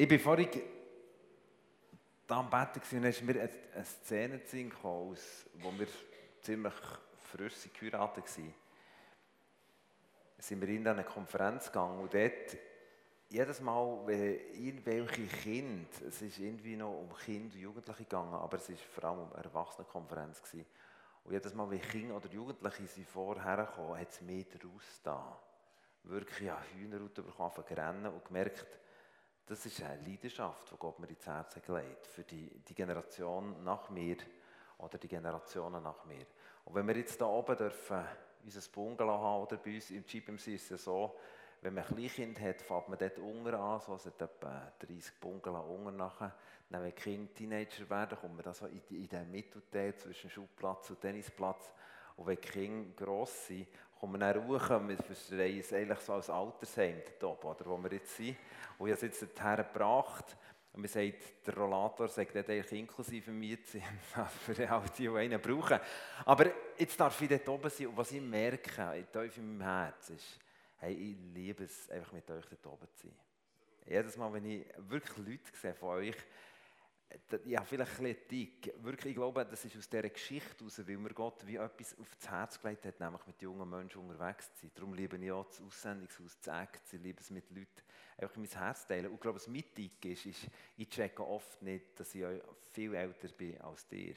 Ich bin vorhin da am Bett und ist mir eine Szene gekommen, wo wir ziemlich frisch geheiratet waren. Sind wir in eine Konferenz gegangen und dort jedes Mal, wenn irgendwelche Kinder, es ist irgendwie noch um Kinder und Jugendliche gegangen, aber es war vor allem um eine Erwachsenenkonferenz. Gewesen. Und jedes Mal, wenn Kinder oder Jugendliche sie vorher kamen, hat es mehr daraus da. Wirklich an Hühnerhaut bekommen, rennen und gemerkt, das ist eine Leidenschaft, die Gott mir ins Herz gelegt für die, die Generation nach mir oder die Generationen nach mir. Und wenn wir jetzt hier oben dürfen, unser Bungalow haben oder bei uns im GPMC ist es ja so, wenn man ein Kleinkind hat, fängt man dort unten an, so, hat etwa 30 Bungalow unten nachher. Dann, wenn Kinder Teenager werden, kommt man da so in, in den Mittelteil zwischen Schulplatz und Tennisplatz. Und wenn Kinder gross sind, kommt man dann hoch, wir verstehen eigentlich so als Altersheim, dort oder, wo wir jetzt sind. Und ich habe es jetzt dorthin gebracht. Und man sagt, der Rollator sagt nicht eigentlich inklusive Miete, für all die, die einen brauchen. Aber jetzt darf ich dort oben sein und was ich merke, tief in meinem Herz, ist, hey, ich liebe es, einfach mit euch dort oben zu sein. Jedes Mal, wenn ich wirklich Leute sehe von euch, ja, vielleicht ein bisschen dick. Wirklich, ich glaube, das ist aus dieser Geschichte heraus, weil mir Gott wie etwas aufs Herz gelegt hat, nämlich mit jungen Menschen unterwegs zu sein. Darum liebe ich auch das Aussendungshaus, das Act, ich liebe es mit Leuten einfach mein Herz teilen. Und ich glaube, was mit dick ist, ist, ich checke oft nicht, dass ich viel älter bin als dir.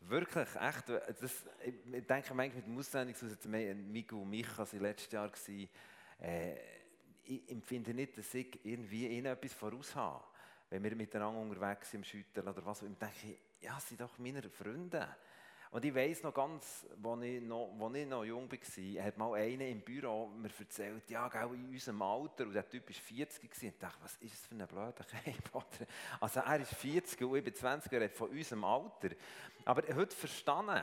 Wirklich, echt. Das, ich denke manchmal mit dem Aussendungshaus, Miguel und Micha waren letztes Jahr, äh, ich empfinde nicht, dass ich irgendwie ihnen etwas voraus habe wenn wir miteinander unterwegs sind im Schütteln oder was, und denke ich, ja, sie sind doch meine Freunde. Und ich weiss noch ganz, als ich noch, ich noch jung war, hat mal einer im Büro mir erzählt, ja, gell, in unserem Alter, und der Typ war 40 und ich dachte, was ist das für ein blöder Kerl? Also er ist 40 und ich bin 20 Jahre von unserem Alter. Aber heute verstanden,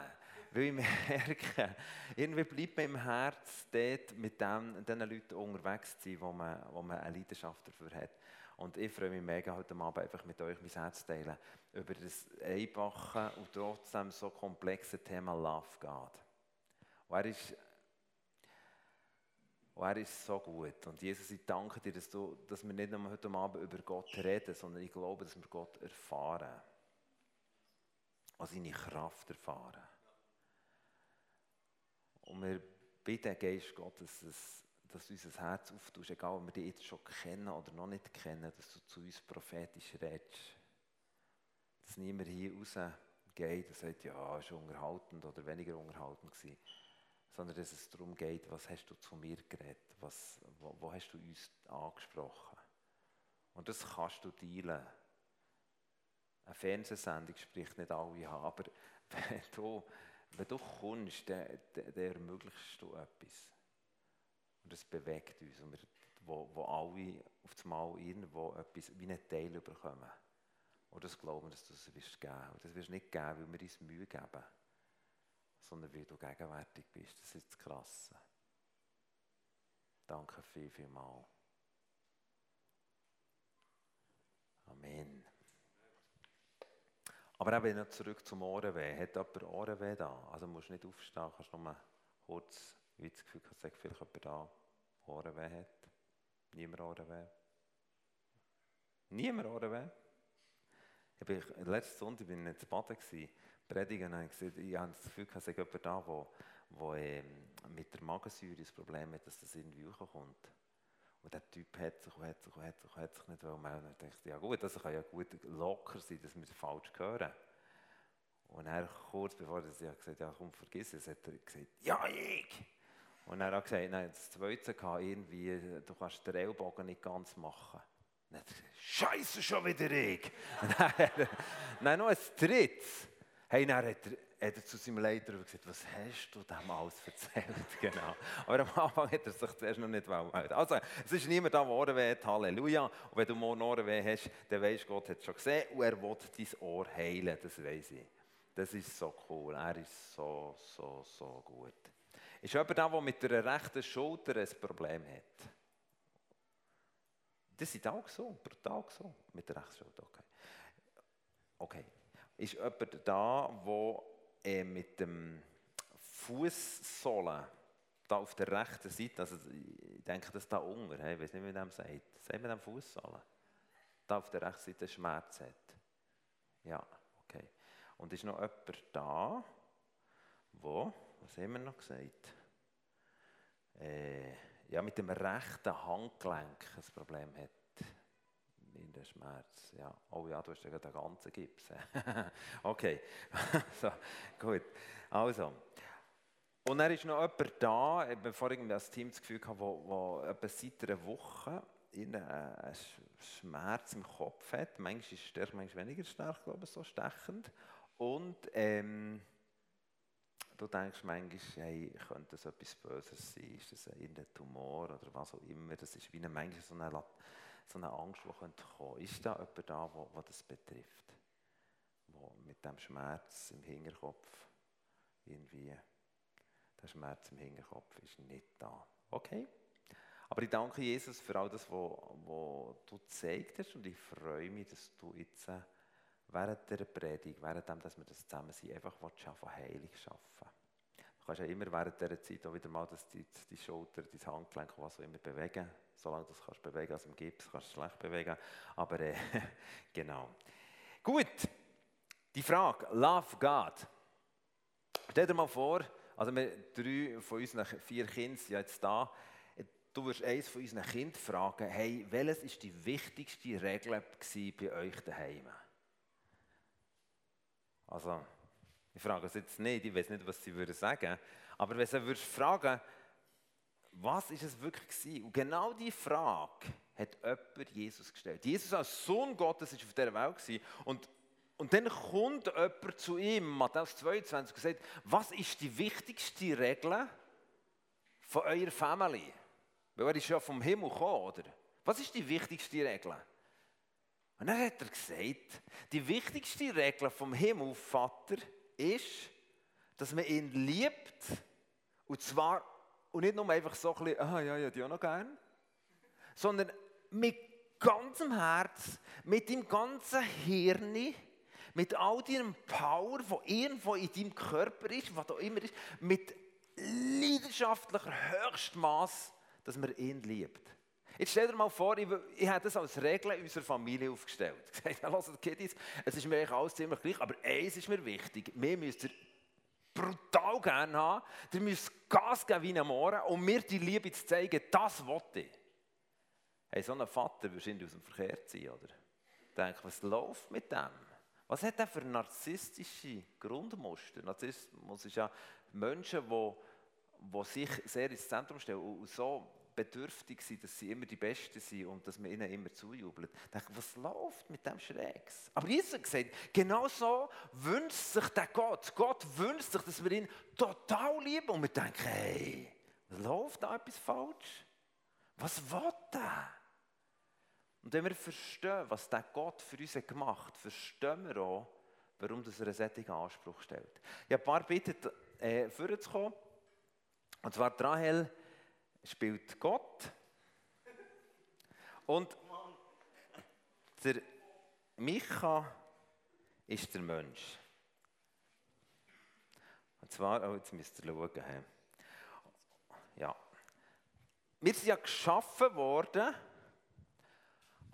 weil ich merke, irgendwie bleibt mir im Herz dort mit den Leuten unterwegs zu sein, wo man, wo man eine Leidenschaft dafür hat. Und ich freue mich mega, heute Abend einfach mit euch mein Herz zu teilen über das einfache und trotzdem so komplexe Thema Love God. Und er ist, und er ist so gut. Und Jesus, ich danke dir, dass, du, dass wir nicht nur heute Abend über Gott reden, sondern ich glaube, dass wir Gott erfahren. Und seine Kraft erfahren. Und wir bitten, Geist Gottes, dass dass du unser Herz auftust, egal ob wir dich jetzt schon kennen oder noch nicht kennen, dass du zu uns prophetisch redest. Dass niemand hier rausgeht und sagt, ja, ist unterhaltend oder weniger unterhaltend gewesen. Sondern dass es darum geht, was hast du zu mir geredet, was, wo, wo hast du uns angesprochen. Und das kannst du teilen. Eine Fernsehsendung spricht nicht alle an, aber wenn du, wenn du kommst, dann, dann ermöglichst du etwas. Und das bewegt uns. Und wir, wo, wo alle auf das Mal irgendwo etwas wie einen Teil bekommen. Und das glauben, dass du das wirst geben. Und das wirst du nicht geben, weil wir uns Mühe geben, sondern weil du gegenwärtig bist. Das ist das Krasse. Danke viel, viel mal. Amen. Aber eben noch zurück zum Ohrenweh. Hat jemand Ohrenweh da? Also musst du nicht aufstehen, kannst nur mal kurz wie das Gefühl, dass vielleicht jemand da Ohrenweh hat. Niemand Ohrenweh. Niemand Ohrenweh. Ich bin, letzten Sonntag bin ich in Baden predigen und ich habe das Gefühl, dass jemand da, wo, wo ähm, mit der Magensäure das Problem hat, dass das irgendwie hochkommt. Und der Typ hat sich und hat sich hat sich, hat sich nicht melden. Ich dachte, ja gut, das kann ja gut locker sein, wir es falsch hören. Und er kurz bevor er gesagt ja komm, vergiss es, hat er gesagt, ja ich! Und er hat gesagt, nein, das Zweite kann irgendwie, du kannst den Ellbogen nicht ganz machen. Dann hat gesagt, Scheiße, schon wieder ich! nein, noch ein drittes. Hey, dann hat er, hat er zu seinem Leiter gesagt, was hast du dem alles erzählt? genau. Aber am Anfang hat er sich zuerst noch nicht melden. Also, es ist niemand da, der Ohrenweh hat, Halleluja. Und wenn du morgen Ohrenweh hast, dann weisst du, Gott hat es schon gesehen und er will dein Ohr heilen, das weiß ich. Das ist so cool, er ist so, so, so gut. Ist jemand da, der mit der rechten Schulter ein Problem hat? Das sind auch so, brutal so, mit der rechten Schulter. Okay. okay. Ist jemand da, der äh, mit dem Fußsohlen da auf der rechten Seite, also ich denke, das da unten, ich weiß nicht, wie man dem sagt, sagt man dem Fußsohlen? da auf der rechten Seite Schmerz hat? Ja, okay. Und ist noch jemand da, wo, was haben wir noch gesagt? Äh, ja, mit dem rechten Handgelenk ein Problem hat. In der Schmerz. Ja. Oh ja, du hast ja den ganzen Gips. okay, so, gut. Also, und dann ist noch jemand da, bevor ich das Team das Gefühl hatte, wo, wo etwa seit einer Woche einen Schmerz im Kopf hat. Manchmal ist es stärker, manchmal weniger stark, glaube ich, so stechend. Und ähm, du denkst manchmal, hey, könnte das etwas Böses sein? Ist das ein Tumor oder was auch immer? Das ist wie eine, manchmal so eine, so eine Angst, die kommen könnte. Ist da jemand da, wo, wo das betrifft? Wo mit dem Schmerz im Hinterkopf irgendwie, der Schmerz im Hinterkopf ist nicht da. Okay? Aber ich danke Jesus für all das, was du gezeigt hast und ich freue mich, dass du jetzt während der Predigt, während dem, dass wir das zusammen sind, einfach von Heilung schaffen. Du kannst ja immer während dieser Zeit auch wieder mal das, die, die Schulter, dein Handgelenk, was auch immer bewegen. Solange du es kannst bewegen, also im Gips kannst du es schlecht bewegen. Aber äh, genau. Gut, die Frage, Love God. Stell dir mal vor, also wir drei von unseren vier Kindern sind jetzt da. Du wirst eines von unseren Kindern fragen, hey, welches ist die wichtigste Regel bei euch daheim? Also, ich frage es jetzt nicht, ich weiß nicht, was sie würden sagen, aber wenn sie würdest fragen, was ist es wirklich gewesen? Und genau diese Frage hat jemand Jesus gestellt. Jesus als Sohn Gottes ist auf dieser Welt und und dann kommt jemand zu ihm, Matthäus 22, und sagt, was ist die wichtigste Regel von eurer Familie? Weil er ist ja vom Himmel gekommen, oder? Was ist die wichtigste Regel? Und dann hat er gesagt, die wichtigste Regel vom Himmel, Vater, ist, dass man ihn liebt. Und zwar, und nicht nur einfach so ein bisschen, ah ja, ja, die auch noch gern, sondern mit ganzem Herz, mit dem ganzen Hirn, mit all deinem Power, wo irgendwo in deinem Körper ist, was da immer ist, mit leidenschaftlicher Höchstmaß, dass man ihn liebt. Jetzt stell dir mal vor, ich, ich habe das als Regel in unserer Familie aufgestellt. Ich habe gesagt, es ist mir eigentlich alles ziemlich gleich, aber eins ist mir wichtig. Wir müssen brutal gerne haben. Ihr müsst Gas geben wie ein Mohren, um mir die Liebe zu zeigen, das wollte ich. Hey, so ein Vater wahrscheinlich aus dem Verkehr ziehen, oder? Denk, was läuft mit dem? Was hat er für narzisstische Grundmuster? Narzissmus ist ja Menschen, die, die sich sehr ins Zentrum stellen und so bedürftig sind, dass sie immer die Besten sind und dass man ihnen immer zujubelt. Denke, was läuft mit dem Schrägs? Aber Jesus hat genau so wünscht sich der Gott. Gott wünscht sich, dass wir ihn total lieben. Und wir denken, hey, läuft da etwas falsch? Was will der? Und wenn wir verstehen, was der Gott für uns gemacht hat, verstehen wir auch, warum er einen solchen Anspruch stellt. Ich habe ein paar Bitten, äh, vorzukommen. Und zwar Rahel spielt Gott. Und der Micha ist der Mensch. Und zwar, oh, jetzt müsst ihr schauen. Ja. Wir sind ja geschaffen worden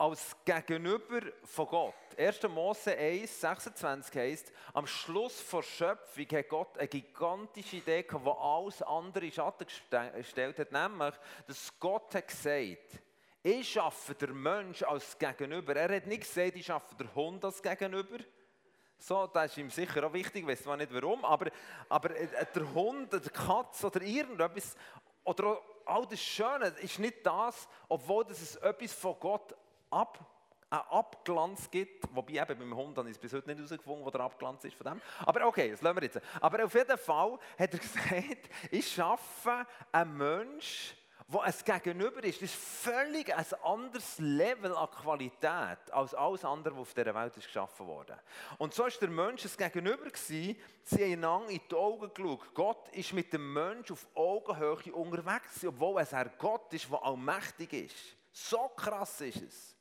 als Gegenüber von Gott. 1. Mose 1, 26 heißt, am Schluss der Schöpfung hat Gott eine gigantische Idee gehabt, die alles andere in Schatten gestellt hat, nämlich, dass Gott hat gesagt, ich schaffe der Mensch als Gegenüber. Er hat nicht gesagt, ich schaffe der Hund als Gegenüber. So, das ist ihm sicher auch wichtig, ich weiß zwar nicht warum, aber, aber äh, der Hund, der Katz oder irgendetwas, oder all das Schöne ist nicht das, obwohl es etwas von Gott ab, einen Abglanz gibt, wobei eben beim Hund habe ich es bis heute nicht herausgefunden, wo der Abglanz ist von dem. Aber okay, das lassen wir jetzt. Aber auf jeden Fall hat er gesagt, ich schaffe einen Menschen, wo ein Gegenüber ist. Das ist völlig ein anderes Level an Qualität als alles andere, was auf dieser Welt ist geschaffen wurde. Und so war der Mensch ein Gegenüber. Gewesen. Sie haben einander in die Augen geschaut. Gott ist mit dem Menschen auf Augenhöhe unterwegs, obwohl es ein Gott ist, der allmächtig ist. So krass ist es.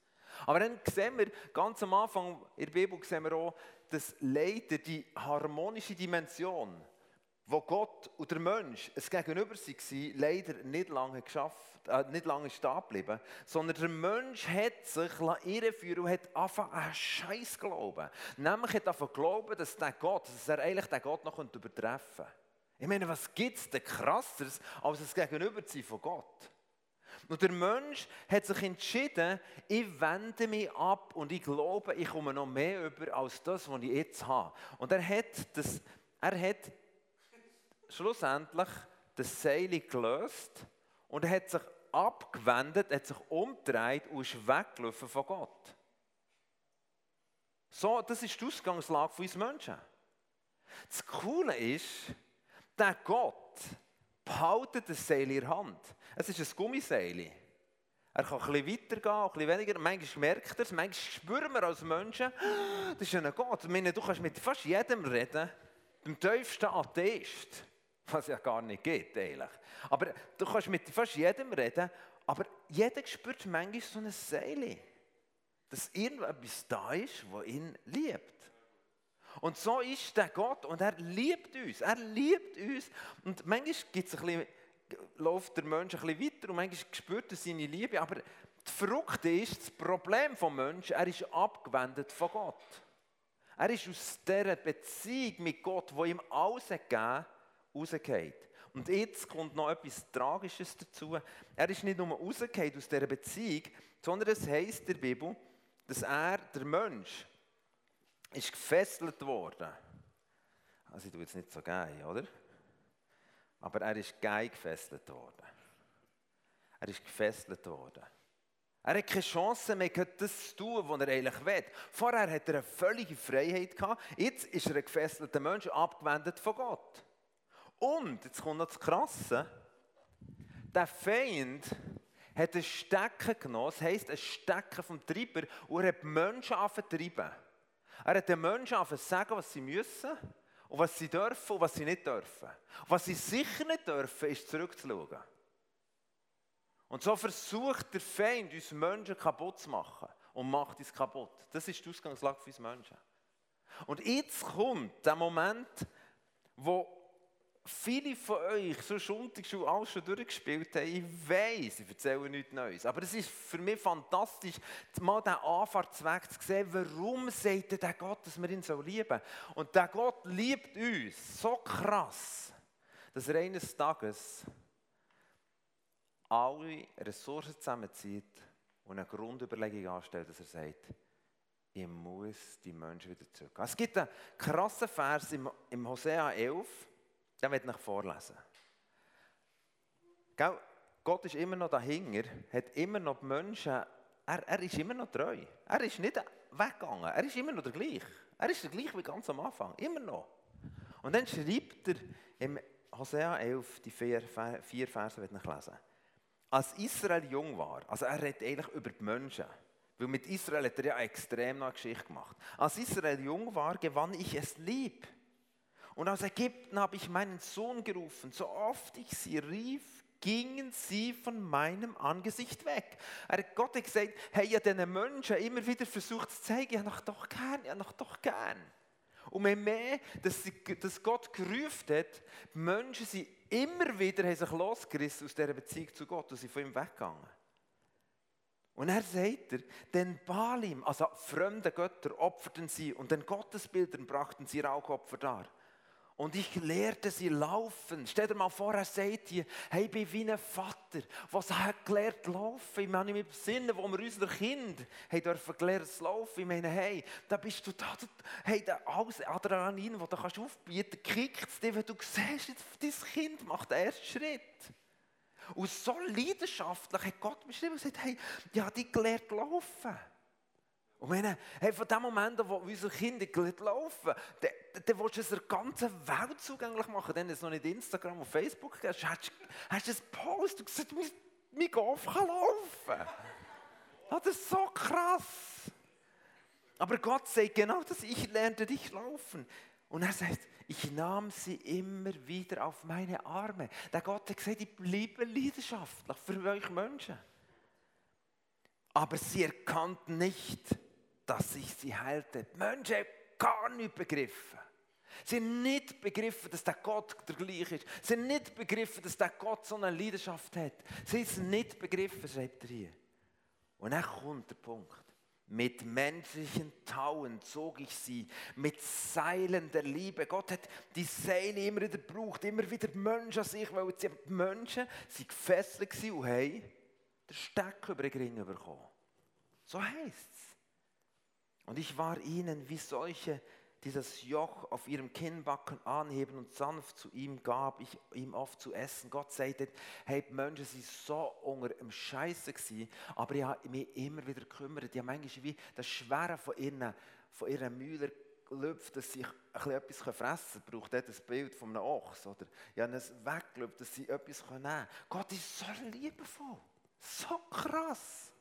Aber dann sehen wir ganz am Anfang in der Bibel sehen wir auch, dass Leiter die harmonische Dimension, wo Gott und der Mensch es Gegenüber waren, leider nicht lange geschafft, äh, nicht lange stehen geblieben, sondern der Mensch hat sich irreführen und hat angefangen, einen Scheiß glauben. Nämlich hat er glauben, dass der Gott, dass er eigentlich den Gott noch übertreffen könnte. Ich meine, was gibt es denn krasseres, als das Gegenüberziehen von Gott? Und der Mensch hat sich entschieden, ich wende mich ab und ich glaube, ich komme noch mehr über als das, was ich jetzt habe. Und er hat, das, er hat schlussendlich das Seil gelöst und er hat sich abgewendet, hat sich umgedreht und ist weggelaufen von Gott. So, das ist die Ausgangslage von uns Menschen. Das Coole ist, der Gott behaltet das Seil in der Hand. Es ist ein Gummiseil. Er kann bisschen weitergehen, bisschen weniger. Manchmal merkt er es, manchmal spüren wir als Menschen, das ist ein Gott. Ich meine, du kannst mit fast jedem reden, dem tiefsten Atheist, was ja gar nicht geht eigentlich. Aber du kannst mit fast jedem reden, aber jeder spürt manchmal so ein Seil, dass irgendetwas da ist, das ihn liebt. Und so ist der Gott und er liebt uns. Er liebt uns. Und manchmal gibt's ein bisschen, läuft der Mensch ein bisschen weiter und manchmal spürt er seine Liebe. Aber das Verrückte ist, das Problem des Menschen, er ist abgewendet von Gott. Er ist aus dieser Beziehung mit Gott, wo ihm alles gegeben rausgeht. Und jetzt kommt noch etwas Tragisches dazu. Er ist nicht nur rausgeht aus dieser Beziehung, sondern es heisst in der Bibel, dass er, der Mensch, ist gefesselt worden. Also ich tue jetzt nicht so geil, oder? Aber er ist geil gefesselt worden. Er ist gefesselt worden. Er hat keine Chance mehr, das zu tun, was er eigentlich will. Vorher hat er eine völlige Freiheit gehabt. Jetzt ist er ein gefesselter Mensch, abgewendet von Gott. Und, jetzt kommt noch das Krasse, der Feind hat ein Stecken genommen, das heisst ein Stecken vom Treiber, und er hat Menschen vertrieben. Er hat den Menschen angefangen sagen, was sie müssen und was sie dürfen und was sie nicht dürfen. Was sie sicher nicht dürfen, ist zurückzuschauen. Und so versucht der Feind, uns Menschen kaputt zu machen und macht uns kaputt. Das ist die Ausgangslage für uns Menschen. Und jetzt kommt der Moment, wo viele von euch so Sonntagsschule alles schon durchgespielt haben. Ich weiß, ich erzähle nichts Neues. Aber es ist für mich fantastisch, mal diesen Anfahrtsweg zu sehen, warum sagt der Gott, dass wir ihn so lieben. Und der Gott liebt uns so krass, dass er eines Tages alle Ressourcen zusammenzieht und eine Grundüberlegung anstellt, dass er sagt, ich muss die Menschen wieder zurück. Es gibt einen krassen Vers im, im Hosea 11, den werde ich vorlesen. Gell? Gott ist immer noch dahinter, hat immer noch die Menschen, er, er ist immer noch treu. Er ist nicht weggegangen, er ist immer noch der gleiche. Er ist der gleiche wie ganz am Anfang, immer noch. Und dann schreibt er im Hosea 11, die vier, vier Verse, werde ich lesen. Als Israel jung war, also er redet eigentlich über die Menschen, weil mit Israel hat er ja extrem eine Geschichte gemacht. Als Israel jung war, gewann ich es lieb und aus Ägypten habe ich meinen Sohn gerufen. So oft ich sie rief, gingen sie von meinem Angesicht weg. Er hat Gott gesagt, hey, ja, diesen Menschen immer wieder versucht zu zeigen, ja, noch doch gern, ja, noch doch gern. Und je mehr, dass, sie, dass Gott gerufen hat, die Menschen sind immer wieder haben sich losgerissen aus dieser Beziehung zu Gott und sind von ihm weggegangen. Und er sagt er, den Balim, also fremde Götter, opferten sie und den Gottesbildern brachten sie Rauchopfer dar. Und ich lehrte sie laufen. Stell dir mal vor, er sagt hier, hey, ich bin wie ein Vater, was hat gelernt laufen. Ich meine, im Sinne, wo wir unsere Kinder haben dürfen gelernt zu laufen. Ich meine, hey, da bist du da, hey, da alles Adrenalin, das du kannst aufbieten, kickt es dir, wenn du siehst, dein Kind macht den ersten Schritt. Und so leidenschaftlich hat Gott beschrieben und gesagt, hey, ja, die gelernt laufen. Und wenn, hey, von dem Moment, wo unsere Kinder laufen, dann, dann willst du es der ganzen Welt zugänglich machen. Dann es noch nicht Instagram und Facebook hast, hast, hast du einen Post und gesagt, mein, mein Golf kann laufen. Das ist so krass. Aber Gott sagt genau das, ich lernte dich laufen. Und er sagt, ich nahm sie immer wieder auf meine Arme. Der Gott hat gesagt, ich bleibe leidenschaftlich für euch Menschen. Aber sie erkannten nicht, dass ich sie heilte. Die Menschen haben gar nicht begriffen. Sie haben nicht begriffen, dass der Gott der gleiche ist. Sie haben nicht begriffen, dass der Gott so eine Leidenschaft hat. Sie haben es nicht begriffen, schreibt er hier. Und dann kommt der Punkt. Mit menschlichen Tauen zog ich sie, mit Seilen der Liebe. Gott hat die Seile immer wieder gebraucht, immer wieder Menschen an sich, weil die Menschen sind gefesselt waren und haben den Steck über den Ring bekommen. So es. Und ich war ihnen wie solche, die das Joch auf ihrem Kinnbacken anheben und sanft zu ihm gab, ich ihm oft zu essen. Gott sagte, hey, die Menschen sind so unter dem Scheiße gewesen, aber ich habe mich immer wieder gekümmert. Die haben manchmal wie das Schwere von ihren, von ihren Mühlen gelüpft, dass sie etwas fressen können. Braucht das Bild von einem Ochs. Oder? Ich habe es weggelüpft, dass sie etwas nehmen können. Gott ist so liebevoll. So krass.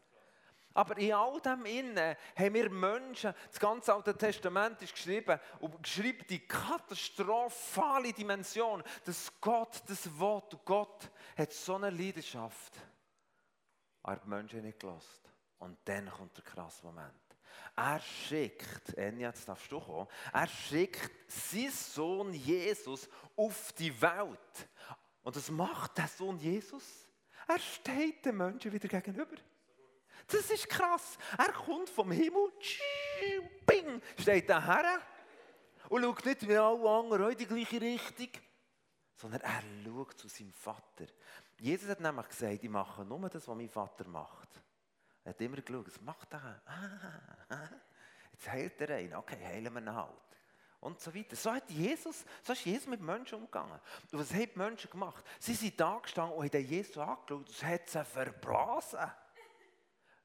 Aber in all dem Innen haben wir Menschen, das ganze Alte Testament ist geschrieben und geschrieben die katastrophale Dimension, dass Gott das Wort Gott hat so eine Leidenschaft. Er hat die Menschen nicht gelassen. Und dann kommt der krasse Moment. Er schickt, Enya, jetzt darfst du kommen, er schickt seinen Sohn Jesus auf die Welt. Und was macht der Sohn Jesus? Er steht den Menschen wieder gegenüber. Das ist krass. Er kommt vom Himmel, bing, steht da her und schaut nicht wie alle anderen in die gleiche Richtung, sondern er schaut zu seinem Vater. Jesus hat nämlich gesagt, ich mache nur das, was mein Vater macht. Er hat immer geschaut, was macht er? Ah, ah. Jetzt heilt er einen, okay, heilen wir ihn halt. Und so weiter. So hat Jesus, so ist Jesus mit Menschen umgegangen. Und was haben die Menschen gemacht? Sie sind da gestanden und haben Jesus angeschaut und es hat sie verblasen.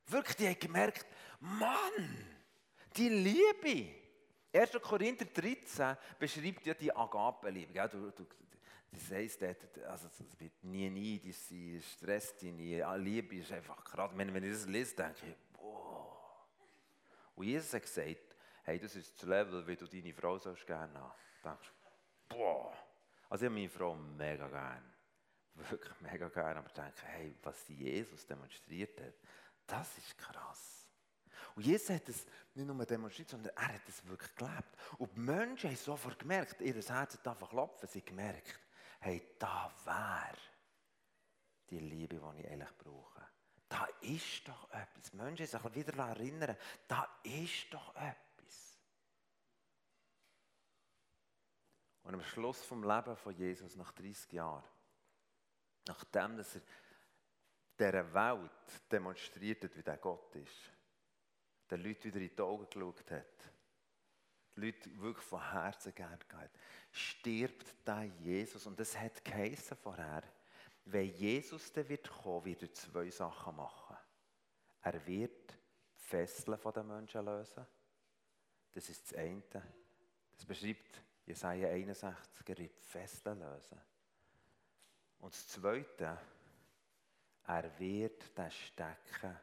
Wirklich, die haben gemerkt, Mann, die Liebe. 1. Korinther 13 beschreibt ja die Agape-Liebe. Du, du, das heisst, also wird nie nie, sein, stresst dich nie. Liebe ist einfach gerade, wenn, ich das lese, denke ich, boah. Und Jesus hat gesagt, hey, das ist das Level, wie du deine Frau sollst gerne haben. Du denkst, boah. Also ich habe meine Frau mega gern. Wirklich mega gern. Aber ich denke, hey, was Jesus demonstriert hat, das ist krass. Und Jesus hat es nicht nur demonstriert, sondern er hat es wirklich gelebt. Und die Menschen haben sofort gemerkt, ihr Herz hat einfach klopfen, sie haben gemerkt, hey, da wäre die Liebe, die ich eigentlich brauche. Da ist doch etwas. Die Menschen sich wieder erinnern, da ist doch etwas. Und am Schluss vom Leben von Jesus, nach 30 Jahren, nachdem dass er dieser Welt demonstriert hat, wie der Gott ist. Den Leuten wieder in die Augen geschaut hat. Die Leute wirklich von Herzen gern gehabt. Stirbt der Jesus. Und das hat geheißen vorher, wenn Jesus dann wird kommen, wird er zwei Sachen machen. Er wird die Fesseln den Menschen lösen. Das ist das eine. Das beschreibt Jesaja 61, er wird die Fesseln lösen. Und das zweite, er wird den Stecken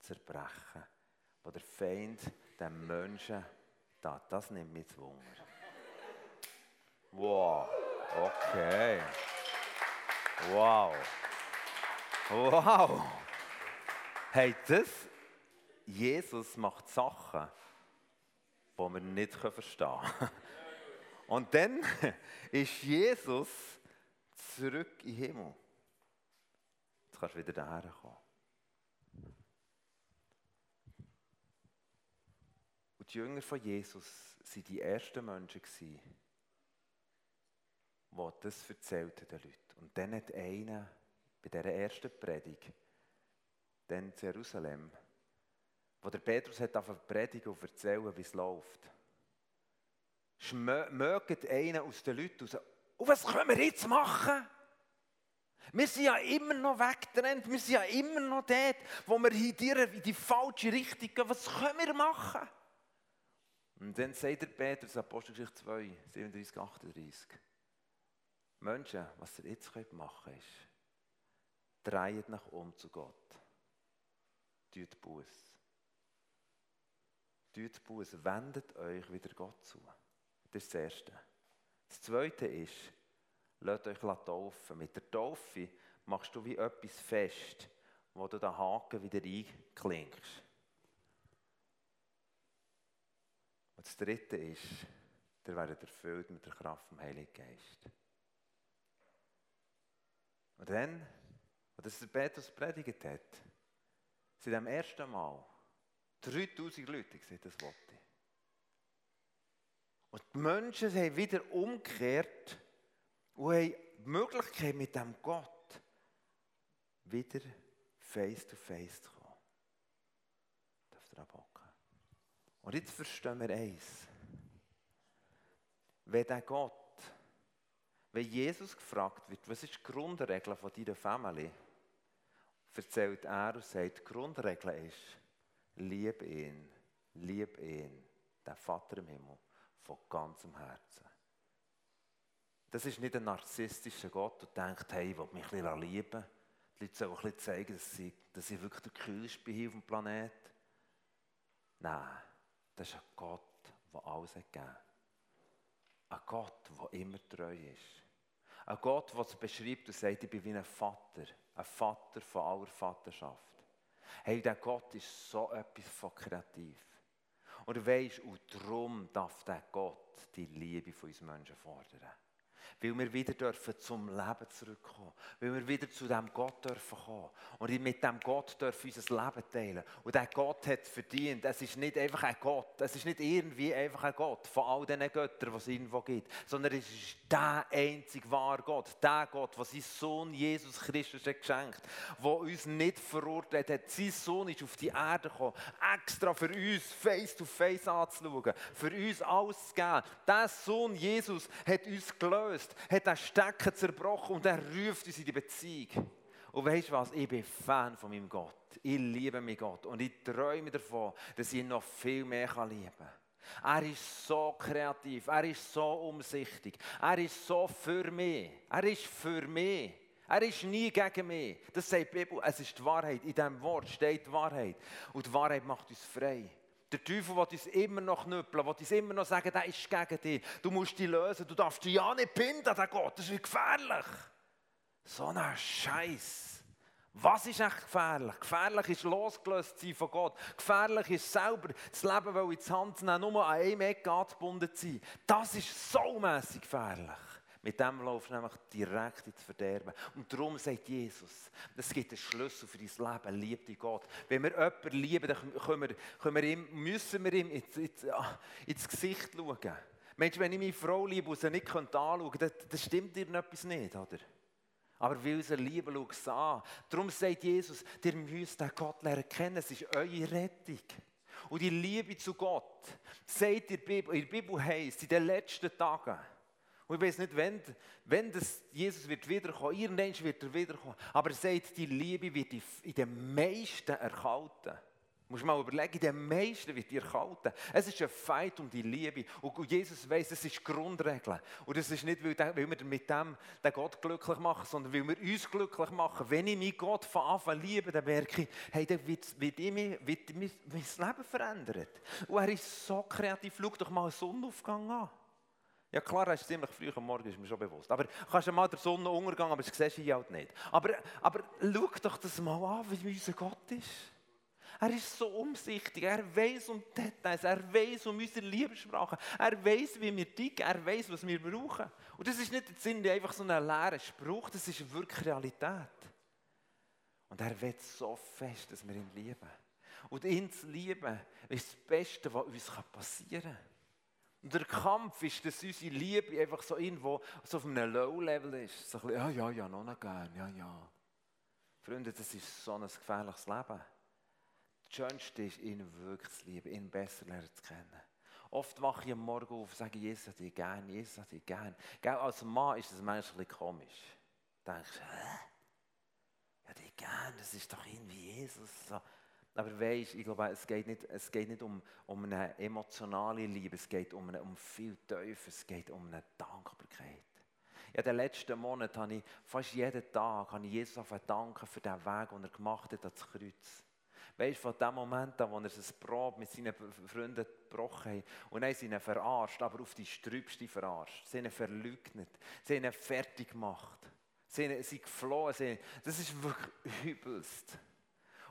zerbrechen, wo der Feind den Menschen da. Das nimmt mich zu Wunder. Wow, okay. Wow. Wow. Hey, das, Jesus macht Sachen, die wir nicht verstehen können. Und dann ist Jesus zurück in den Himmel. Jetzt kannst du wieder daher kommen. Und die Jünger von Jesus waren die ersten Menschen, die das den Leuten. Und dann hat einer bei dieser ersten Predigt, dann in Jerusalem, wo der Petrus hat auf predigen und erzählen, wie es läuft, mögt einer aus den Leuten raus, und was können wir jetzt machen? Wir sind ja immer noch weggetrennt, wir sind ja immer noch dort, wo wir in die, in die falsche Richtung gehen. Was können wir machen? Und dann sagt der Petrus, Apostelgeschichte 2, 37, 38. Menschen, was ihr jetzt machen könnt, ist, dreht nach um zu Gott. Tut Buß. Tut Buß, wendet euch wieder Gott zu. Das ist das Erste. Das Zweite ist, lasst euch taufen. Mit der Taufe machst du wie etwas fest, wo du den Haken wieder einklingst. Und das Dritte ist, ihr werdet erfüllt mit der Kraft vom Heiligen Geist. Und dann, als der Petrus predigt hat, sind am ersten Mal 3000 Leute gesehen, das Wort. Und die Menschen haben wieder umgekehrt und haben die Möglichkeit, mit dem Gott wieder face to face zu kommen. Dürft ihr abhocken. Und jetzt verstehen wir eins. Wenn der Gott, wenn Jesus gefragt wird, was ist die Grundregel von deiner Familie, erzählt er und sagt, die Grundregel ist, lieb ihn, lieb ihn, der Vater im Himmel, von ganzem Herzen. Das ist nicht ein narzisstischer Gott, der denkt, hey, ich will mich ein bisschen lieben. Die Leute sollen ein bisschen zeigen, dass ich, dass ich wirklich der Kühlste bin auf dem Planeten. Nein, das ist ein Gott, der alles hat gegeben. Ein Gott, der immer treu ist. Ein Gott, der es beschreibt und sagt, ich bin wie ein Vater. Ein Vater von aller Vaterschaft. Hey, der Gott ist so etwas von kreativ. Und du weißt, und darum darf der Gott die Liebe von uns Menschen fordern. Weil wir wieder dürfen zum Leben zurückkommen. Weil wir wieder zu dem Gott dürfen kommen. Und mit dem Gott dürfen unser Leben teilen. Und der Gott hat verdient. Es ist nicht einfach ein Gott. Es ist nicht irgendwie einfach ein Gott von all diesen Göttern, die es irgendwo gibt. Sondern es ist der einzig wahre Gott. Der Gott, der seinen Sohn Jesus Christus hat geschenkt Der uns nicht verurteilt hat. Sein Sohn ist auf die Erde gekommen. Extra für uns face to face anzuschauen. Für uns alles zu geben. Der Sohn Jesus hat uns gelöst gelöst, hat den Stecken zerbrochen und er ruft uns in die Beziehung. Und weißt du was? Ich bin Fan von meinem Gott. Ich liebe meinen Gott und ich träume davon, dass ich ihn noch viel mehr lieben kann. Er ist so kreativ, er ist so umsichtig, er ist so für mich, er ist für mich. Er ist nie gegen mich. Das sagt die Bibel. Es ist die Wahrheit. In diesem Wort steht die Wahrheit. Und die Wahrheit macht uns frei. Der Teufel will uns immer noch knüppeln, will uns immer noch sagen, der ist gegen dich. Du musst dich lösen, du darfst dich ja nicht binden an Gott, das ist gefährlich. So ein Scheiß. Was ist echt gefährlich? Gefährlich ist losgelöst sein von Gott. Gefährlich ist selber das Leben in die Hand nehmen, nur an einem Ecke angebunden zu sein. Das ist so mässig gefährlich. Mit dem laufst du nämlich direkt ins Verderben. Und darum sagt Jesus, es gibt einen Schlüssel für dein Leben, lieb dich Gott. Wenn wir jemanden lieben, dann können wir, können wir ihm, müssen wir ihm ins, ins, ah, ins Gesicht schauen. Mensch, wenn ich meine Frau liebe und sie nicht anschauen könnte, dann, dann stimmt irgendetwas nicht, oder? Aber weil sie lieben, schau es an. Darum sagt Jesus, ihr müsst den Gott lernen kennen, es ist eure Rettung. Und die Liebe zu Gott, sagt in Bibel, in der Bibel heisst, in den letzten Tagen, und ich weiß nicht, wenn, wenn das Jesus wird wiederkommen, irgendwann wird er wiederkommen. Aber er sagt, die Liebe wird in den meisten erkalten. Du musst mal überlegen, in den meisten wird die erkalten. Es ist ein Fight um die Liebe. Und Jesus weiß, es ist Grundregel. Und es ist nicht, weil, wir mit dem den Gott glücklich machen, sondern weil wir uns glücklich machen. Wenn ich meinen Gott von Anfang liebe, dann merke ich, hey, dann wird, wird, mich, wird mein Leben verändert. Und er ist so kreativ. Schau doch mal einen Sonnenaufgang an. Ja klar, es ist ziemlich früh am Morgen, ist mir schon bewusst. Aber kannst du mal den Sonnenuntergang, aber das siehst du halt nicht. Aber, aber schau doch das mal an, wie unser Gott ist. Er ist so umsichtig, er weiß um Details, er weiß um unsere Liebessprache, er weiß, wie wir ticken, er weiß, was wir brauchen. Und das ist nicht der Sinn, einfach so ein leerer Spruch, das ist wirklich Realität. Und er will so fest, dass wir ihn lieben. Und ihn zu lieben ist das Beste, was uns passieren kann. Und der Kampf ist, dass unsere Liebe einfach so irgendwo so auf einem Low-Level ist. So ein bisschen, ja, ja, ja, noch nicht gern, ja, ja. Freunde, das ist so ein gefährliches Leben. Das Schönste ist, ihn wirklich zu lieben, ihn besser lernen zu kennen. Oft wache ich am Morgen auf und sage, Jesus hat dich gern, Jesus hat dich gern. Als Mann ist das manchmal komisch. Du denkst, hä? Ja, dich gern, das ist doch irgendwie Jesus. So. Aber weisst, ich glaube, es geht nicht, es geht nicht um, um eine emotionale Liebe, es geht um, eine, um viel tiefer, es geht um eine Dankbarkeit. Ja, den letzten Monat habe ich fast jeden Tag habe ich Jesus danken für den Weg, den er gemacht hat ans Kreuz. Du, von dem Moment an, wo er es Brot mit seinen Freunden gebrochen hat und dann ihn verarscht, aber auf die Strübste verarscht, sie ihn verleugnet, sie ihn fertig gemacht, sie sind geflohen, sie, das ist wirklich übelst.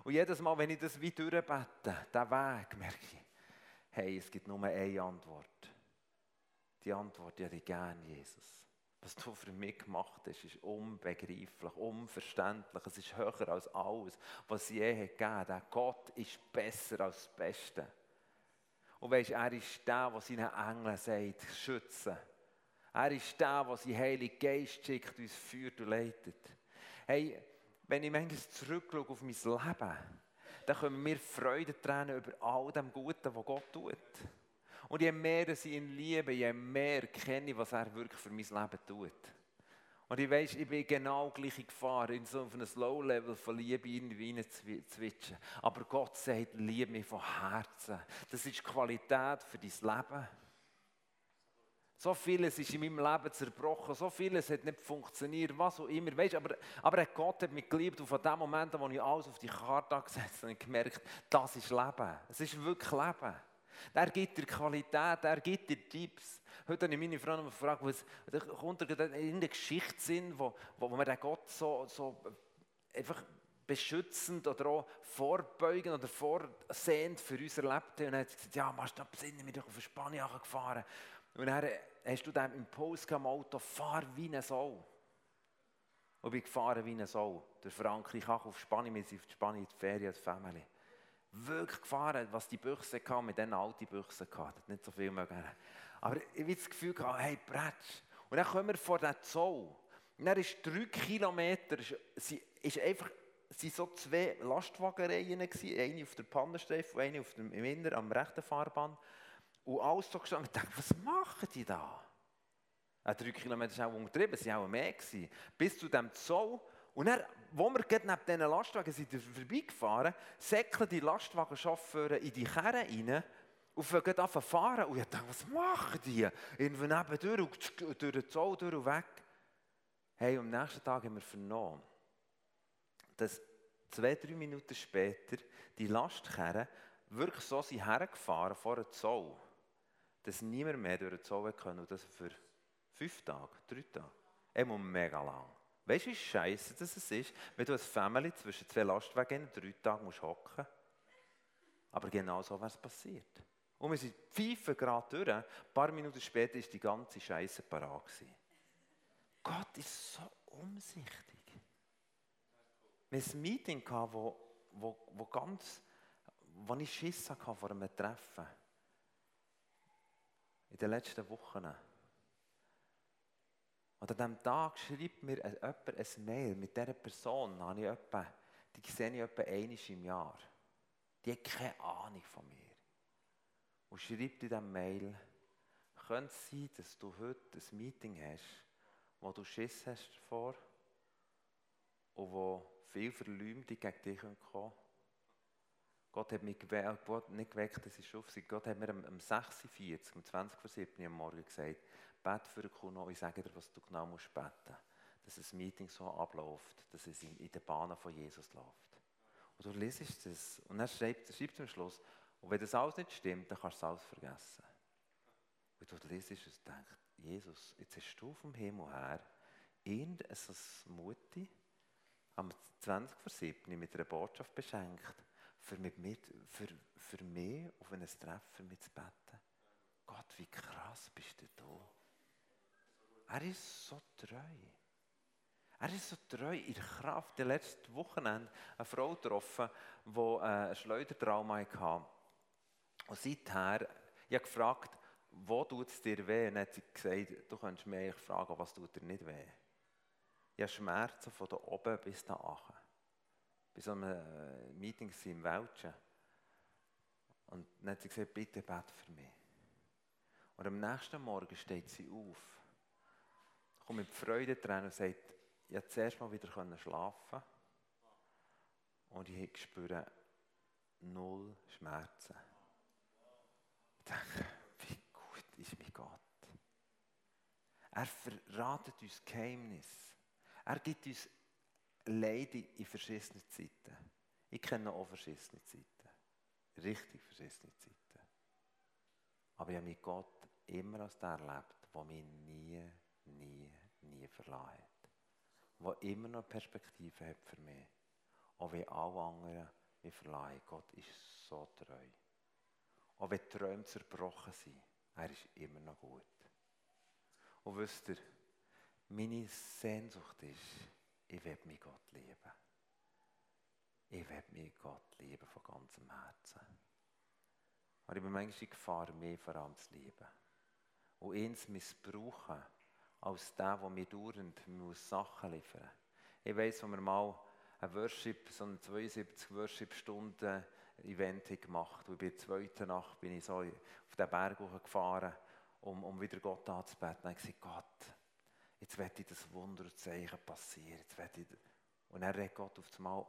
Und jedes Mal, wenn ich das wie durchbete, diesen Weg, merke ich, hey, es gibt nur eine Antwort. die Antwort, ja, die gern, Jesus. Was du für mich gemacht hast, ist unbegreiflich, unverständlich. Es ist höher als alles, was je gegeben hat. Gott ist besser als das Beste. Und weißt, er ist der, der seinen Engeln sagt, schützen. Er ist der, der seinen Heiligen Geist schickt, uns führt und leitet. Hey, wenn ich manchmal zurückschaue auf mein Leben, dann können wir Freude trennen über all dem Guten, was Gott tut. Und je mehr ich ihn liebe, je mehr kenne ich, was er wirklich für mein Leben tut. Und ich weiß, ich bin genau gleich Gefahr, in so einem Low-Level von Liebe irgendwie zwitschen. Aber Gott sagt, liebe mich von Herzen. Das ist Qualität für dein Leben. So vieles ist in meinem Leben zerbrochen, so vieles hat nicht funktioniert, was auch immer. Weißt, aber, aber Gott hat mich geliebt und von dem Moment, wo ich alles auf die Karte gesetzt habe, habe gemerkt, das ist Leben. Es ist wirklich Leben. Der gibt dir Qualität, der gibt dir Tipps. Heute habe ich meine Freunde gefragt, was kommt in der Geschichte sind, wo, wo, man den Gott so, so einfach beschützend oder auch vorbeugend oder vorsehend für uns erlebt hat. Und er hat gesagt, ja, machst du besinnen, wir sind auf Spanien gefahren. Und dann hast du dem Impuls am Auto, fahr wie eine Sau. Und ich gefahren wie eine Sau. Der Frankreich auf Spanien, wir sind auf Spanien die Ferien als Family wirklich gefahren, was die Büchse hatte, mit diesen alten Büchsen hatte. Nicht so viel mögen. Aber ich habe das Gefühl, gehabt, hey, Bretsch. Und dann kommen wir vor den Zoll. Und dann ist drei Kilometer, ist, ist einfach, sind so zwei Lastwagenreihen eine auf der Pannenstreifen und eine auf dem, im Inneren am rechten Fahrbahn. Und alles so gestanden. Ich dachte, was machen die da? Äh, drei Kilometer war auch untertrieben, es waren auch mehr. Gewesen. Bis zu dem Zoll. Und dann, wo wir neben diesen Lastwagen sind vorbeigefahren, säckeln die Lastwagenchauffeure in die Kerne rein und fangen an zu fahren. Und ich dachte, was machen die? Irgendwo nebendurch und durch den Zoll durch und weg. Hey, am nächsten Tag haben wir vernommen, dass zwei, drei Minuten später die Lastkerne wirklich so sind hergefahren vor dem Zoll, dass niemand mehr durch den Zoll können und das für fünf Tage, drei Tage. Immer mega lang. Weißt du, wie scheiße das ist, wenn du als Family zwischen zwei Lastwagen drei Tage musst hocken Aber genau so wäre es passiert. Und wir sind pfeifen gerade durch. Ein paar Minuten später ist die ganze Scheiße parat. Gott ist so umsichtig. Wir hatten ein Meeting, wo, wo, wo, ganz, wo ich Schiss hatte vor einem Treffen. In den letzten Wochen. Und an diesem Tag schreibt mir jemand ein Mail mit dieser Person, habe ich etwa, die sehe ich etwa einmal im Jahr. Die hat keine Ahnung von mir. Und schreibt in diesem Mail, könnte es sein, dass du heute ein Meeting hast, wo du Schiss hast davor und wo viel Verleumdung gegen dich kommen Gott hat mich geweckt, nicht geweckt, das ist auf Gott hat mir am, am 46, um 20 vor 7 am Morgen gesagt, bete für Kuno und ich sage dir, was du genau musst beten. Dass das Meeting so abläuft, dass es in, in den Bahnen von Jesus läuft. Und du liest das und dann schreibt, schreibt am Schluss, und wenn das alles nicht stimmt, dann kannst du es alles vergessen. Und du liest es und denkst, Jesus, jetzt hast du vom Himmel her irgendeine Mutti am 20 vor 7 mit einer Botschaft beschenkt, für mich, mit, für, für mich auf ein Treffen mitzubeten. Gott, wie krass bist du da? Er ist so treu. Er ist so treu in Kraft. Der letzten Wochenende eine Frau getroffen, die äh, ein Schleudertrauma hatte. Und seither, ich habe gefragt, wo tut es dir weh? Und hat sie gesagt, du könntest mich fragen, was tut dir nicht weh? Ich habe Schmerzen von da oben bis da unten. Bei so einem äh, Meeting im Welschen. Und dann hat sie gesagt, bitte bete für mich. Und am nächsten Morgen steht sie auf kommt mit Freude dran und sagt, ich konnte zuerst mal wieder schlafen und ich spüre null Schmerzen. Ich denke, wie gut ist mein Gott. Er verratet uns Geheimnis. Er gibt uns Leid in verschissenen Zeiten. Ich kenne auch verschissene Zeiten. Richtig verschissene Zeiten. Aber ich habe mit Gott immer als der erlebt, der mich nie nie, nie verlassen hat. Der immer noch Perspektive hat für mich. Auch wie alle anderen mich verlassen. Gott ist so treu. Auch wenn Träume zerbrochen sind, er ist immer noch gut. Und wisst ihr, meine Sehnsucht ist, ich will mich Gott lieben. Ich will mich Gott lieben von ganzem Herzen. Aber ich bin manchmal in Gefahr, mehr vor allem zu lieben. Und ihn zu missbrauchen, als der, der mir dauernd Sachen liefern muss. Ich weiss, als wir mal ein Worship, so ein 72 Worship-Stunden Event gemacht. Und bei der zweiten Nacht bin ich so auf den Berg gefahren, um, um wieder Gott anzubeten. Und ich gesagt, Gott, jetzt werde ich das Wunder und Zeichen passieren. Jetzt ich und dann redet Gott auf einmal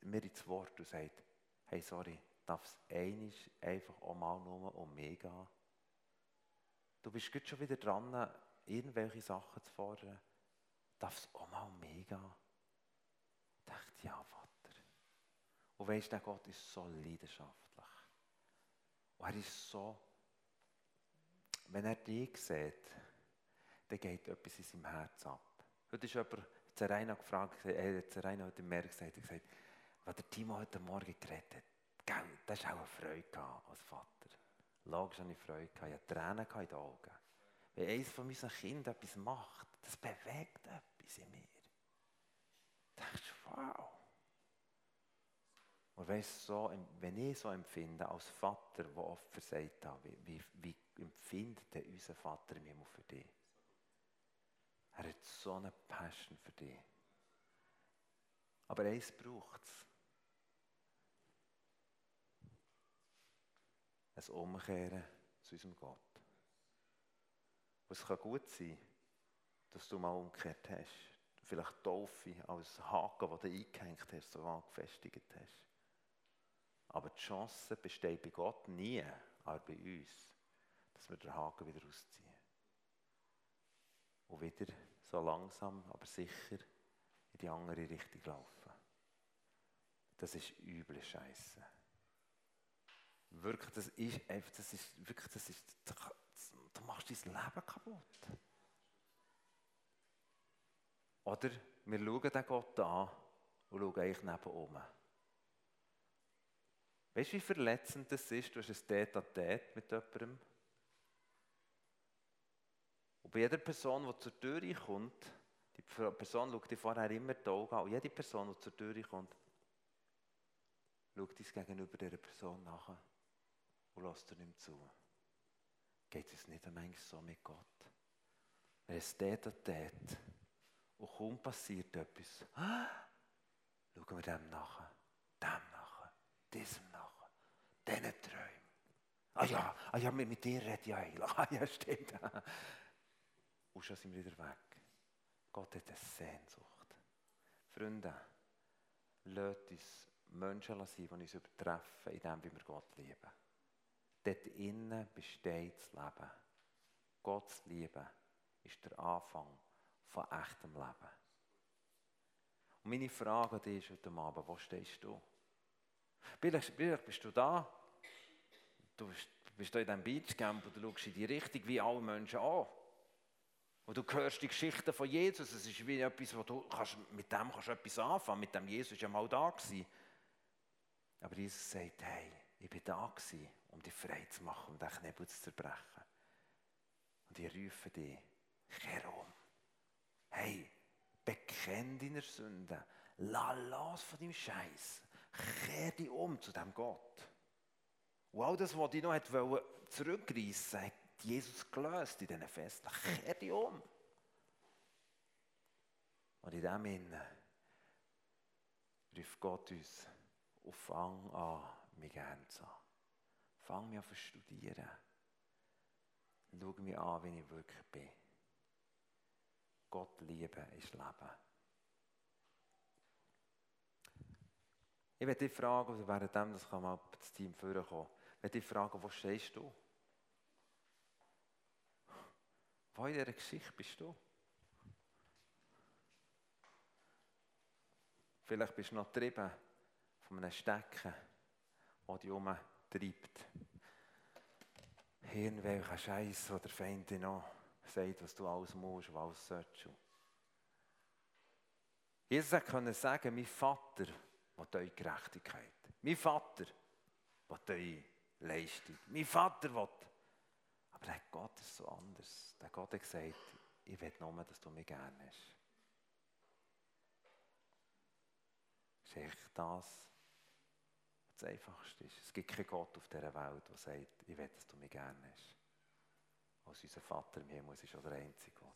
mir ins Wort und sagt, hey, sorry, darf es einisch einfach auch mal nur um mich gehen? Du bist gut schon wieder dran, irgendwelche Sachen zu fordern. Darf es auch mal um mich gehen? Ich dachte, ja, Vater. Und weißt du, Gott ist so leidenschaftlich. Und er ist so, wenn er dich sieht, dann geht etwas in seinem Herz ab. Heute ist jemand, Zeraina gefragt, hat Zeraina heute Morgen gesagt, gesagt, was der Timo heute Morgen geredet hat, das war auch eine Freude als Vater. Logisch hatte ich Freude, ich hatte Tränen in den Augen. Wenn eines von unseren Kindern etwas macht, das bewegt etwas in mir. Da denkst du, wow. Und weißt, so, wenn ich so empfinde, als Vater, der oft versagt hat, wie, wie, wie empfindet unser Vater im Himmel für dich? Er hat so eine Passion für dich. Aber eins braucht es. Ein Umkehren zu unserem Gott. Und es kann gut sein, dass du mal umgekehrt hast. Vielleicht Taufe als Haken, den du eingehängt hast, so angefestigt hast. Aber die Chance besteht bei Gott nie, aber bei uns, dass wir den Haken wieder ausziehen. Und wieder so langsam, aber sicher in die andere Richtung laufen. Das ist üble Scheiße. Wirklich, das ist einfach, das ist wirklich, das ist, du machst dein Leben kaputt. Oder wir schauen den Gott an und schauen eigentlich neben oben. Weißt du, wie verletzend das ist? Du hast ein Tät an Tät mit jemandem. Und bei jeder Person, die zur Tür kommt, die Person schaut dir vorher immer die Augen an. Und jede Person, die zur Tür kommt, schaut uns gegenüber dieser Person nach und lässt dir nicht zu. Geht es nicht manchmal so mit Gott? Wenn es Tät an Tät und kaum passiert etwas, schauen wir dem nach, dem nach, diesem nach, diesen Träumen. Ah ja, ah ja, mit dir rede ich eigentlich. Ah ja, stimmt. Und schon sind wir wieder weg. Gott hat eine Sehnsucht. Freunde, lasst uns Menschen sein, die uns übertreffen, in dem, wie wir Gott lieben. Dort innen besteht das Leben. Gottes Liebe ist der Anfang von echtem Leben. Und meine Frage an dich ist heute Abend, wo stehst du? Vielleicht, bist du da, du bist, bist da in diesem Beachcamp und du schaust in die Richtung wie alle Menschen an. Und du hörst die Geschichten von Jesus, es ist wie etwas, wo du kannst, mit dem kannst du etwas anfangen, mit dem Jesus ja mal da gewesen. Aber Jesus sagt, hey, ich bin da gewesen, um dich frei zu machen, um den Knebel zu zerbrechen. Und ich rufe dich, kehr um. Hey, bekenn deine Sünden, lass los von deinem Scheiß, kehr dich um zu dem Gott. Und all das, was dich noch zurückreißen wollte, Jesus gelöst in diesen Festen. Kehr dich um. Und in dem Sinne ruft Gott uns auf Fang an, mich gern zu. Fang mich an zu studieren. Schau mich an, wie ich wirklich bin. Gott lieben ist Leben. Ich werde dich fragen, währenddem, das kann mal das Team vorkommen, werde dich fragen, wo stehst du? Wo in dieser Geschichte bist du? Vielleicht bist du noch getrieben von einem Stecken, das dich umtreibt. Irgendwelcher Scheiß, wo der Feind dir noch sagt, was du alles musst, was alles sollst. Jesus konnte sagen, mein Vater will eure Gerechtigkeit. Mein Vater will eure Leistung. Mein Vater will Aber der Gott ist so anders. Der Gott hat gesagt, ich will nur, dass du mich gerne hast. Das ist echt das, was das Einfachste ist. Es gibt keinen Gott auf dieser Welt, der sagt, ich will, dass du mich gerne hast. Als unser Vater im Himmel ist der einzige Gott.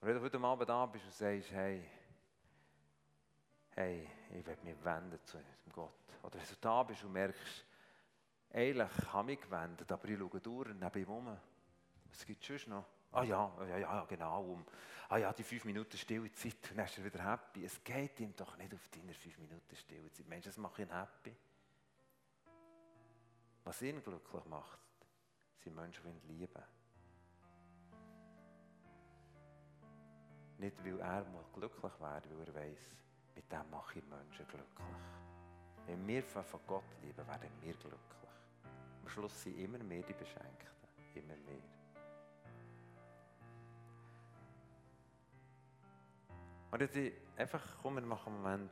Und wenn du heute Abend da bist und sagst, hey, hey, ich will mich wenden zu Gott. Oder wenn du da bist und merkst, eigentlich habe ich gewendet, aber ich schaue durch neben ihm. Was gibt es sonst noch? Ah ja, ja, ja, genau. Um, ah ja, die fünf Minuten stille Zeit, und dann ist er wieder happy. Es geht ihm doch nicht auf deine fünf Minuten stille Zeit. Mensch, das macht ihn happy. Was ihn glücklich macht, sind Menschen, die ihn lieben. Nicht, weil er glücklich werden weil er weiß, mit dem mache ich Menschen glücklich. Wenn wir von Gott lieben, werden wir glücklich. Am Schluss sind immer mehr die Beschenkten. Immer mehr. Und jetzt einfach, komm, wir machen einen Moment,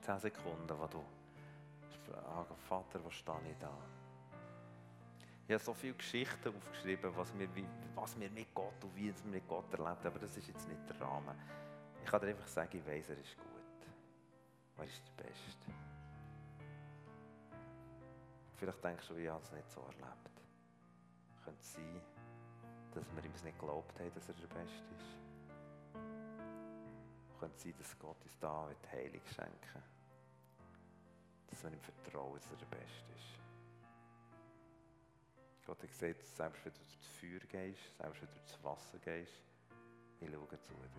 10 äh, Sekunden, wo du fragst, Vater, wo stehe ich da? Ich habe so viele Geschichten aufgeschrieben, was wir, was wir mit Gott und wie wir mit Gott erlebt aber das ist jetzt nicht der Rahmen. Ich kann dir einfach sagen, ich weiß, er ist gut. Er ist der Beste. Vielleicht denkst du, ich habe es nicht so erlebt. Könnte sein, dass wir ihm nicht geglaubt haben, dass er der Beste ist. Könnte sein, dass Gott uns da wird Heilung schenken Dass wir ihm vertrauen, dass er der Beste ist. Gott hat gesagt, selbst wenn du durch das Feuer gehst, selbst wenn du durch das Wasser gehst, ich schaue zu dir.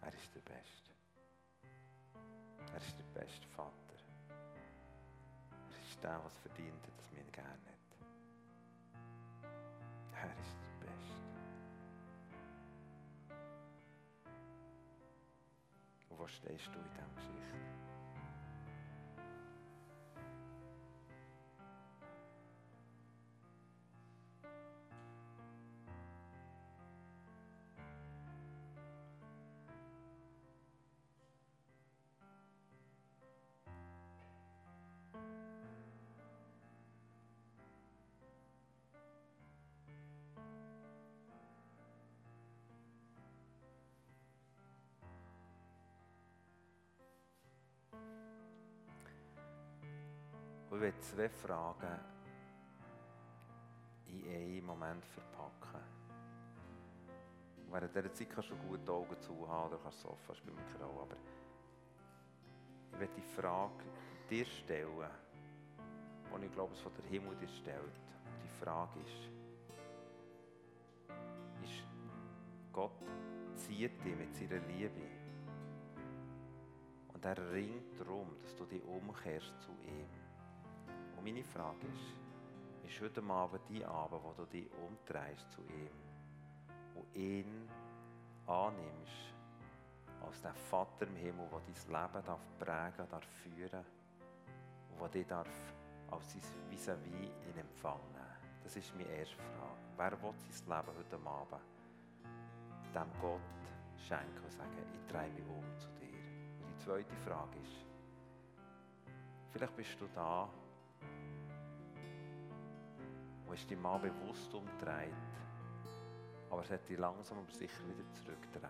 Er ist der Beste. Er ist der beste Vater. Was verdient dass wir ihn gerne hat. Er ist der Beste. Und wo stehst du in dieser Geschichte? Und ich will zwei Fragen in einen Moment verpacken. Während dieser Zeit kannst du gut die Augen zu haben oder kannst offen spielen mit Mikro. Aber ich will die Frage dir stellen, die ich glaube, es von der Himmel dir stellt. Die Frage ist, ist Gott zieht dich mit seiner Liebe und er ringt darum, dass du dich umkehrst zu ihm. Und meine Frage ist, ist heute Abend die Abend, wo du dich umdrehst zu ihm und ihn annimmst als der Vater im Himmel, der dein Leben darf prägen darf, führen und der dich darf als sein Vis-à-vis in Empfang nehmen. Das ist meine erste Frage. Wer will sein Leben heute Abend dem Gott schenken und sagen, ich drehe mich um zu dir? Und die zweite Frage ist, vielleicht bist du da und hast dich mal bewusst umgedreht. Aber es hat dich langsam aber sicher wieder zurückgedreht.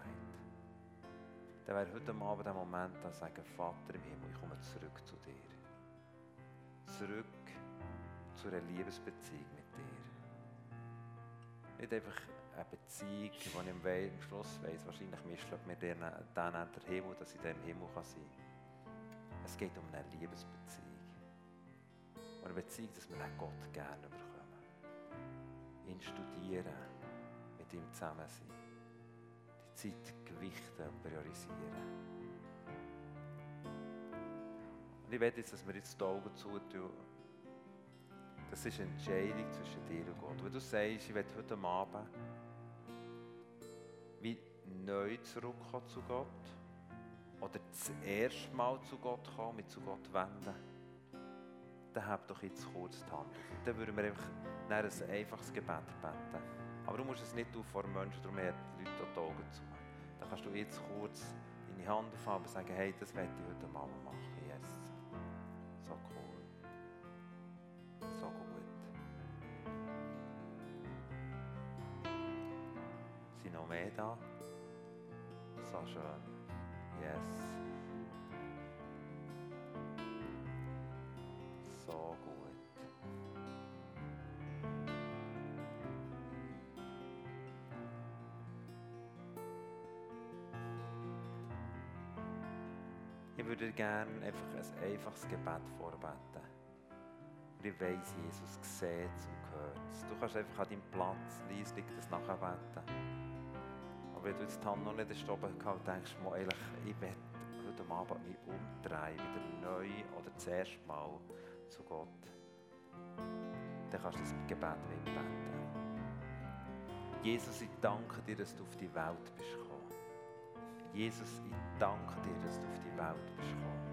Dann wäre heute Abend der Moment, da sagen, Vater im Himmel, ich komme zurück zu dir. Zurück zu einer Liebesbeziehung mit dir. Nicht einfach eine Beziehung, die ich am Schluss weiss, wahrscheinlich mischt mir dann der Himmel, dass ich im Himmel sein kann. Es geht um eine Liebesbeziehung. Und eine Beziehung, dass wir den Gott gerne bekommen ihn studieren, mit ihm zusammen sein, die Zeit gewichten und priorisieren. Und ich will jetzt, dass wir jetzt die Augen zutun. Das ist eine Entscheidung zwischen dir und Gott. Wenn du sagst, ich will heute Abend wie neu zurückkommen zu Gott oder das erste Mal zu Gott kommen, mit zu Gott wenden, dann hab doch jetzt kurz die Hand. Dann würden wir einfach dann ein einfaches Gebet beten. Aber du musst es nicht du vor Menschen, darum haben die Leute die Augen zu. Dann kannst du jetzt kurz deine Hand aufhaben und sagen, hey, das möchte ich heute Mama machen, Yes. So cool. So gut. Sind noch mehr da? So schön. Yes. Würde gerne einfach ein einfaches Gebet vorbeten. Und ich weiss, Jesus sieht es und hört es. Du kannst einfach an deinem Platz leislich das nachher beten. Aber wenn du jetzt die Hand noch nicht oben gehabt denkst du, eigentlich, ich werde heute Abend mich umdrehen, wieder neu oder das erste Mal zu Gott, dann kannst du das Gebet mitbeten. Jesus, ich danke dir, dass du auf die Welt bist gekommen. Jesus, ich danke dir, dass du auf die Welt bist gekommen.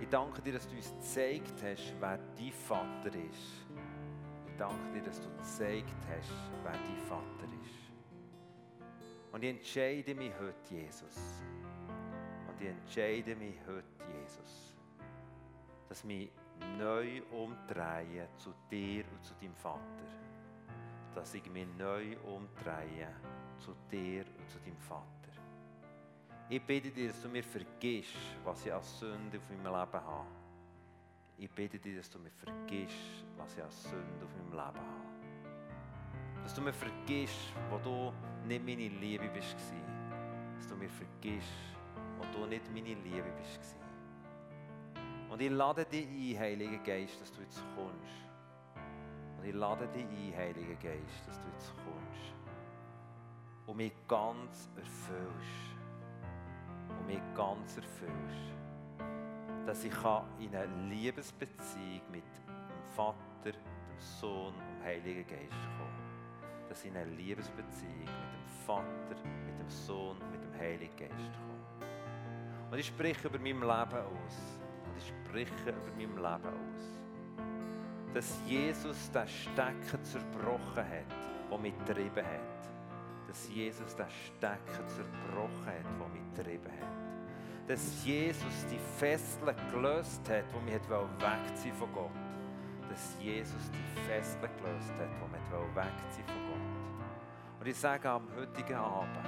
Ich danke dir, dass du uns gezeigt hast, wer dein Vater ist. Ich danke dir, dass du gezeigt hast, wer dein Vater ist. Und ich entscheide mich heute, Jesus. Und ich entscheide mich heute, Jesus, dass mich neu umdrehe zu dir und zu deinem Vater. Dass ich mich neu umdrehe zu dir und zu deinem Vater. Ich bitte dir, dass du mir vergisst, was ich als Sünde auf meinem Leben habe. Ich bitte dir, dass du mir vergisst, was ich als Sünde auf meinem Leben habe. Dass du mir vergisst, wo du nicht meine Liebe bist. Dass du mir vergisst, wo du nicht meine Liebe bist. Und ich lade dich ein, Heiliger Geist, dass du jetzt kommst. Und ich lade dich ein, Heiliger Geist, dass du jetzt kommst. Und mich ganz erfüllst und mich ganz erfüllst. Dass ich in eine Liebesbeziehung mit dem Vater, dem Sohn und dem Heiligen Geist komme. Dass ich in eine Liebesbeziehung mit dem Vater, mit dem Sohn und mit dem Heiligen Geist komme. Und ich spreche über mein Leben aus. Und ich spreche über mein Leben aus. Dass Jesus den Stecken zerbrochen hat, der mich getrieben hat dass Jesus den Stecken zerbrochen hat, der mich getrieben hat. Dass Jesus die Fesseln gelöst hat, die mich wegziehen von Gott. Dass Jesus die Fesseln gelöst hat, die mich wegziehen von Gott. Und ich sage am heutigen Abend,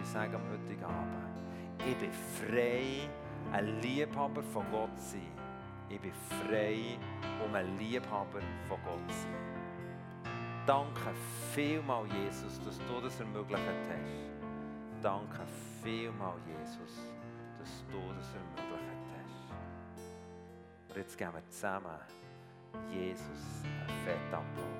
ich sage am heutigen Abend, ich bin frei, ein Liebhaber von Gott zu sein. Ich bin frei, um ein Liebhaber von Gott zu sein. Danke vielmal, Jesus, dass du das ermöglicht hast. Danke vielmal, Jesus, dass du das ermöglicht hast. Und jetzt geben wir zusammen Jesus einen fetten Applaus.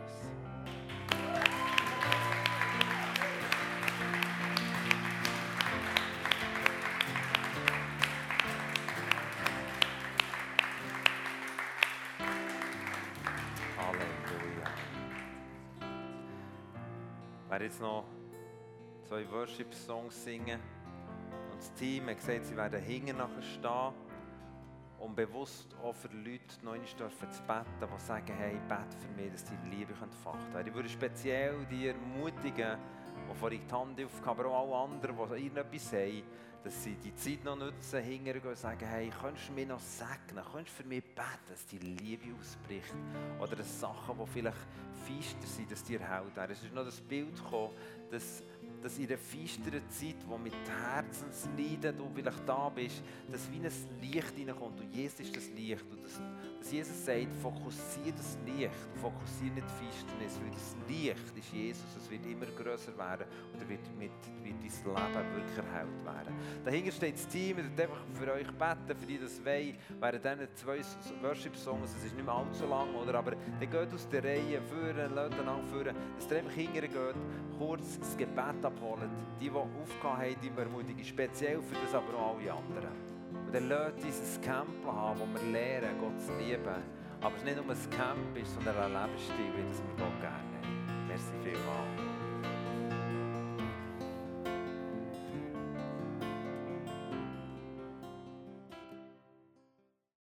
Werde jetzt noch zwei Worship-Songs singen. Und das Team hat gesagt, sie werden hinten nachher stehen, um bewusst auch für Leute noch einmal zu beten, die sagen, hey, bete für mich, dass die Liebe entfacht werden Ich würde speziell die ermutigen, die vor die Hand aufgehen, aber auch alle anderen, die irgendetwas haben, dass sie die Zeit noch nutzen, hingehen und sagen, hey, könntest du mir noch segnen, könntest du für mich beten, dass die Liebe ausbricht? Oder dass Sachen, die vielleicht feister sind, dass dir hält. Es ist noch das Bild gekommen, dass, dass in der feisteren Zeit, wo mit Herzensleiden du vielleicht da bist, dass wie ein Licht reinkommt und Jesus ist das Licht und das, Jesus sagt, fokussiere das Licht, fokussiere nicht die Finsternis, weil das Licht ist Jesus, es wird immer größer werden und wird, mit, wird dein Leben wirklich erhellt werden. Dahinter steht das Team, ich einfach für euch beten, für die das wollen, während diesen zwei Worship-Songs, es ist nicht mehr allzu lang, oder, aber dann geht aus der Reihe führen, lasst einander führen, dass ihr einfach hintergeht, kurz das Gebet abholen, die, die aufgehört haben, die ermutigen, speziell für das, aber auch alle anderen. Dann lasst uns ein Camp haben, wo wir lernen, Gott zu lieben. Aber es nicht nur ein Camp ist, sondern ein Lebensstil, wie das wir Gott gerne haben. Merci vielmals.